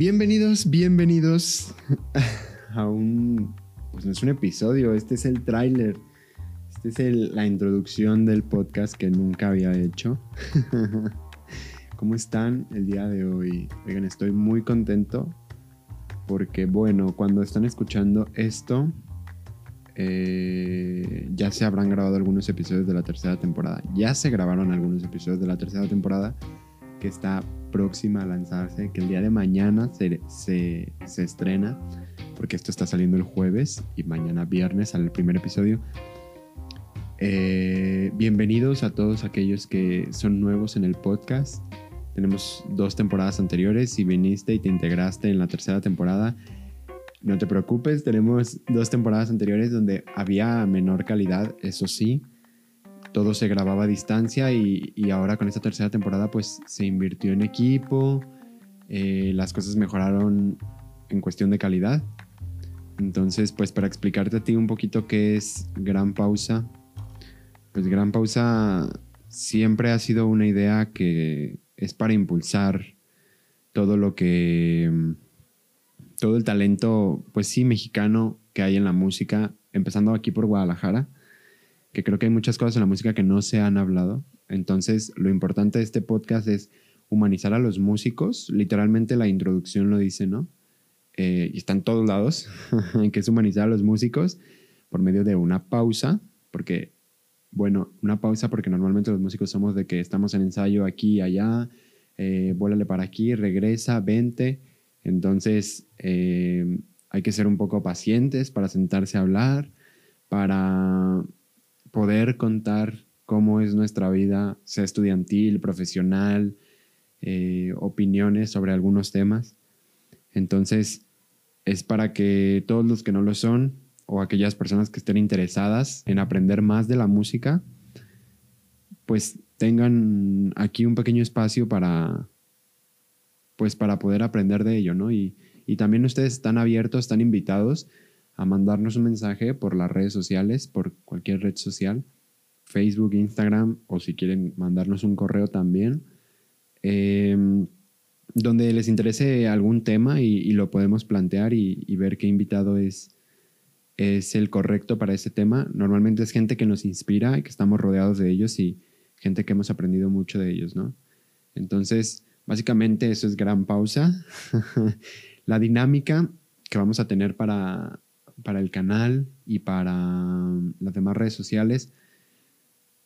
Bienvenidos, bienvenidos a un... Pues no es un episodio, este es el tráiler. Este es la introducción del podcast que nunca había hecho. ¿Cómo están el día de hoy? Oigan, estoy muy contento porque, bueno, cuando están escuchando esto, eh, ya se habrán grabado algunos episodios de la tercera temporada. Ya se grabaron algunos episodios de la tercera temporada que está próxima a lanzarse, que el día de mañana se, se, estrena, porque esto está saliendo el jueves y mañana viernes sale el primer episodio. Eh, bienvenidos a todos aquellos que son nuevos en el podcast. Tenemos dos temporadas anteriores. Si viniste y te integraste en la tercera temporada, no te preocupes. Tenemos dos temporadas anteriores donde había menor calidad, eso sí todo se grababa a distancia y, ahora con esta tercera temporada pues se invirtió en equipo, eh, las cosas mejoraron en cuestión de calidad. Entonces pues para explicarte a ti un poquito qué es Gran Pausa, pues Gran Pausa siempre ha sido una idea que es para impulsar todo lo que, todo el talento pues sí mexicano que hay en la música, empezando aquí por Guadalajara que creo que hay muchas cosas en la música que no se han hablado. Entonces, lo importante de este podcast es humanizar a los músicos. Literalmente la introducción lo dice, ¿no? Eh, y está en todos lados, que es humanizar a los músicos por medio de una pausa, porque, bueno, una pausa porque normalmente los músicos somos de que estamos en ensayo aquí y allá, eh, vuélale para aquí, regresa, vente. Entonces, eh, hay que ser un poco pacientes para sentarse a hablar, para poder contar cómo es nuestra vida, sea estudiantil, profesional, eh, opiniones sobre algunos temas. Entonces, es para que todos los que no lo son o aquellas personas que estén interesadas en aprender más de la música, pues tengan aquí un pequeño espacio para, pues para poder aprender de ello, ¿no? Y, y también ustedes están abiertos, están invitados a mandarnos un mensaje por las redes sociales, por cualquier red social, Facebook, Instagram, o si quieren mandarnos un correo también, em, donde les interese algún tema y, lo podemos plantear y, ver qué invitado es, es el correcto para ese tema. Normalmente es gente que nos inspira y que estamos rodeados de ellos y gente que hemos aprendido mucho de ellos, ¿no? Entonces, básicamente eso es gran pausa. La dinámica que vamos a tener para, para el canal y para mm, las demás redes sociales,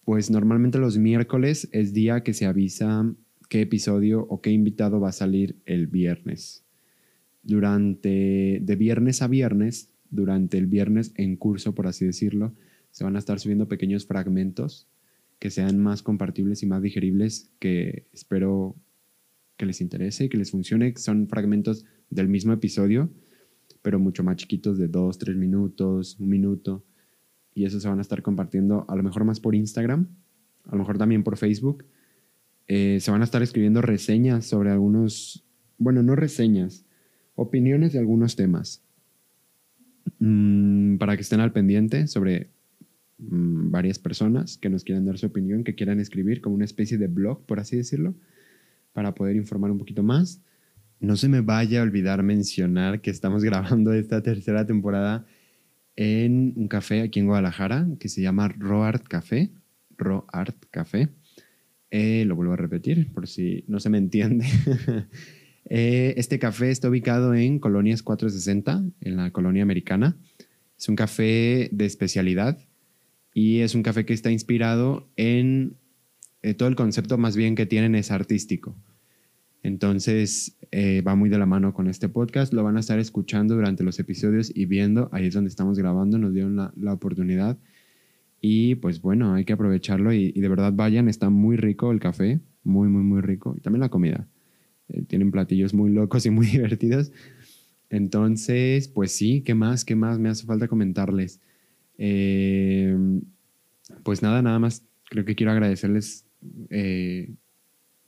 pues normalmente los miércoles es día que se avisa qué episodio o qué invitado va a salir el viernes. Durante, de viernes a viernes, durante el viernes en curso, por así decirlo, se van a estar subiendo pequeños fragmentos que sean más compartibles y más digeribles, que espero que les interese y que les funcione. Son fragmentos del mismo episodio, pero mucho más chiquitos de dos, tres minutos, un minuto. Y eso se van a estar compartiendo a lo mejor más por Instagram, a lo mejor también por Facebook. Eh, se van a estar escribiendo reseñas sobre algunos, bueno, no reseñas, opiniones de algunos temas. Mm, para que estén al pendiente sobre mm, varias personas que nos quieran dar su opinión, que quieran escribir como una especie de blog, por así decirlo, para poder informar un poquito más. No se me vaya a olvidar mencionar que estamos grabando esta tercera temporada en un café aquí en Guadalajara que se llama Roart Café. Roart Café. Eh, lo vuelvo a repetir por si no se me entiende. Eh, este café está ubicado en Colonias 460, en la colonia americana. Es un café de especialidad y es un café que está inspirado en eh, todo el concepto más bien que tienen es artístico. Entonces eh, va muy de la mano con este podcast. Lo van a estar escuchando durante los episodios y viendo. Ahí es donde estamos grabando. Nos dieron la, oportunidad. Y pues bueno, hay que aprovecharlo y, de verdad vayan. Está muy rico el café. Muy, muy, muy rico. Y también la comida. Eh, tienen platillos muy locos y muy divertidos. Entonces, pues sí, ¿qué más? ¿Qué más me hace falta comentarles? Eh, pues nada, nada más. Creo que quiero agradecerles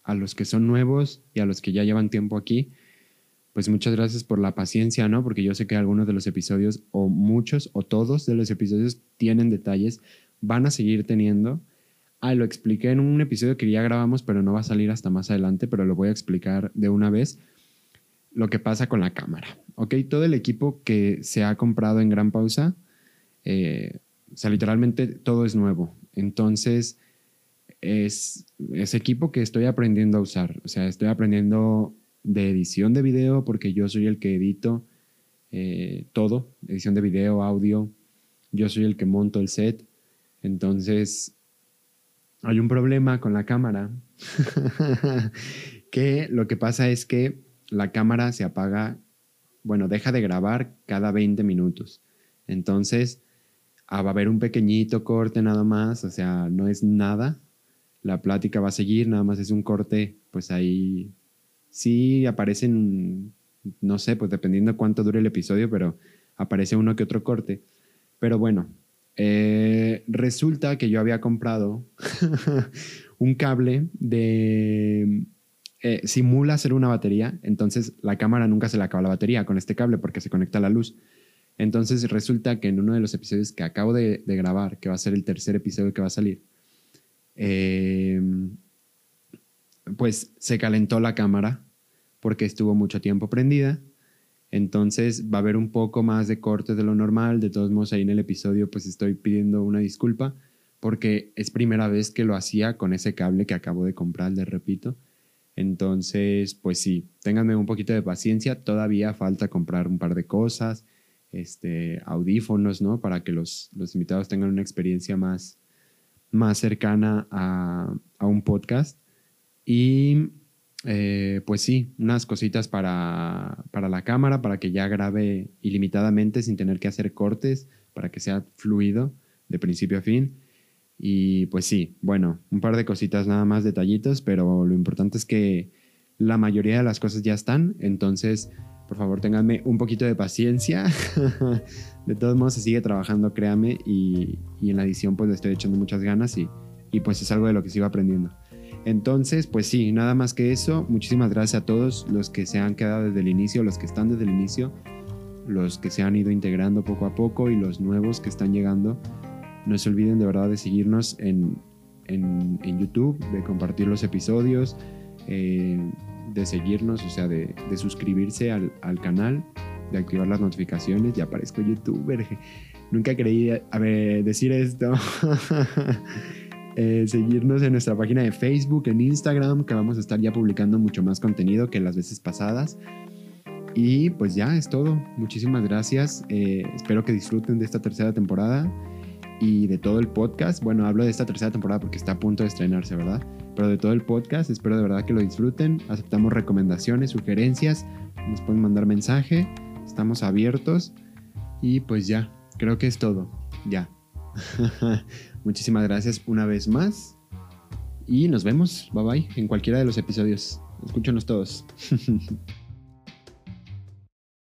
a los que son nuevos y a los que ya llevan tiempo aquí, pues muchas gracias por la paciencia, ¿no? Porque yo sé que algunos de los episodios, o muchos, o todos de los episodios tienen detalles, van a seguir teniendo. Ah, lo expliqué en un episodio que ya grabamos, pero no va a salir hasta más adelante, pero lo voy a explicar de una vez. lo que pasa con la cámara. Ok, todo el equipo que se ha comprado en Gran Pausa, eh, o sea, literalmente todo es nuevo. Entonces, es, es equipo que estoy aprendiendo a usar. O sea, estoy aprendiendo de edición de video porque yo soy el que edito eh, todo, edición de video, audio. Yo soy el que monto el set. Entonces, hay un problema con la cámara. que lo que pasa es que la cámara se apaga, bueno, deja de grabar cada 20 minutos. Entonces, ah, va a haber un pequeñito corte nada más, o sea, no es nada. La plática va a seguir, nada más es un corte, pues ahí sí aparecen, no sé, pues dependiendo cuánto dure el episodio, pero aparece uno que otro corte. Pero bueno, eh, resulta que yo había comprado un cable de... Eh, simula ser una batería, entonces la cámara nunca se le acaba la batería con este cable porque se conecta a la luz. Entonces resulta que en uno de los episodios que acabo de, grabar, que va a ser el tercer episodio que va a salir, eh, pues se calentó la cámara porque estuvo mucho tiempo prendida entonces va a haber un poco más de corte de lo normal. De todos modos, ahí en el episodio pues estoy pidiendo una disculpa porque es primera vez que lo hacía con ese cable que acabo de comprar, le repito. Entonces, pues sí, ténganme un poquito de paciencia. Todavía falta comprar un par de cosas, este, audífonos, ¿no? Para que los, los invitados tengan una experiencia más, más cercana a, a un podcast. Y eh, pues sí, unas cositas para, para la cámara, para que ya grabe ilimitadamente sin tener que hacer cortes, para que sea fluido de principio a fin. Y pues sí, bueno, un par de cositas nada más, detallitos, pero lo importante es que la mayoría de las cosas ya están, entonces por favor ténganme un poquito de paciencia. de todos modos se sigue trabajando, créame, y, y, en la edición pues le estoy echando muchas ganas y, y pues es algo de lo que sigo aprendiendo. Entonces, pues sí, nada más que eso. Muchísimas gracias a todos los que se han quedado desde el inicio, los que están desde el inicio, los que se han ido integrando poco a poco y los nuevos que están llegando. No se olviden de verdad de seguirnos en, YouTube, de compartir los episodios, eh, de seguirnos, o sea, de, suscribirse al, al, canal, de activar las notificaciones. Ya aparezco youtuber. Nunca creí a ver, decir esto. Eh, seguirnos en nuestra página de Facebook, en Instagram, que vamos a estar ya publicando mucho más contenido que las veces pasadas. Y pues ya es todo. Muchísimas gracias. Eh, espero que disfruten de esta tercera temporada y de todo el podcast. Bueno, hablo de esta tercera temporada porque está a punto de estrenarse, ¿verdad? Pero de todo el podcast, espero de verdad que lo disfruten. Aceptamos recomendaciones, sugerencias, nos pueden mandar mensaje. Estamos abiertos. Y pues ya, creo que es todo. Ya. Muchísimas gracias una vez más. Y nos vemos, bye bye, en cualquiera de los episodios. Escúchanos todos.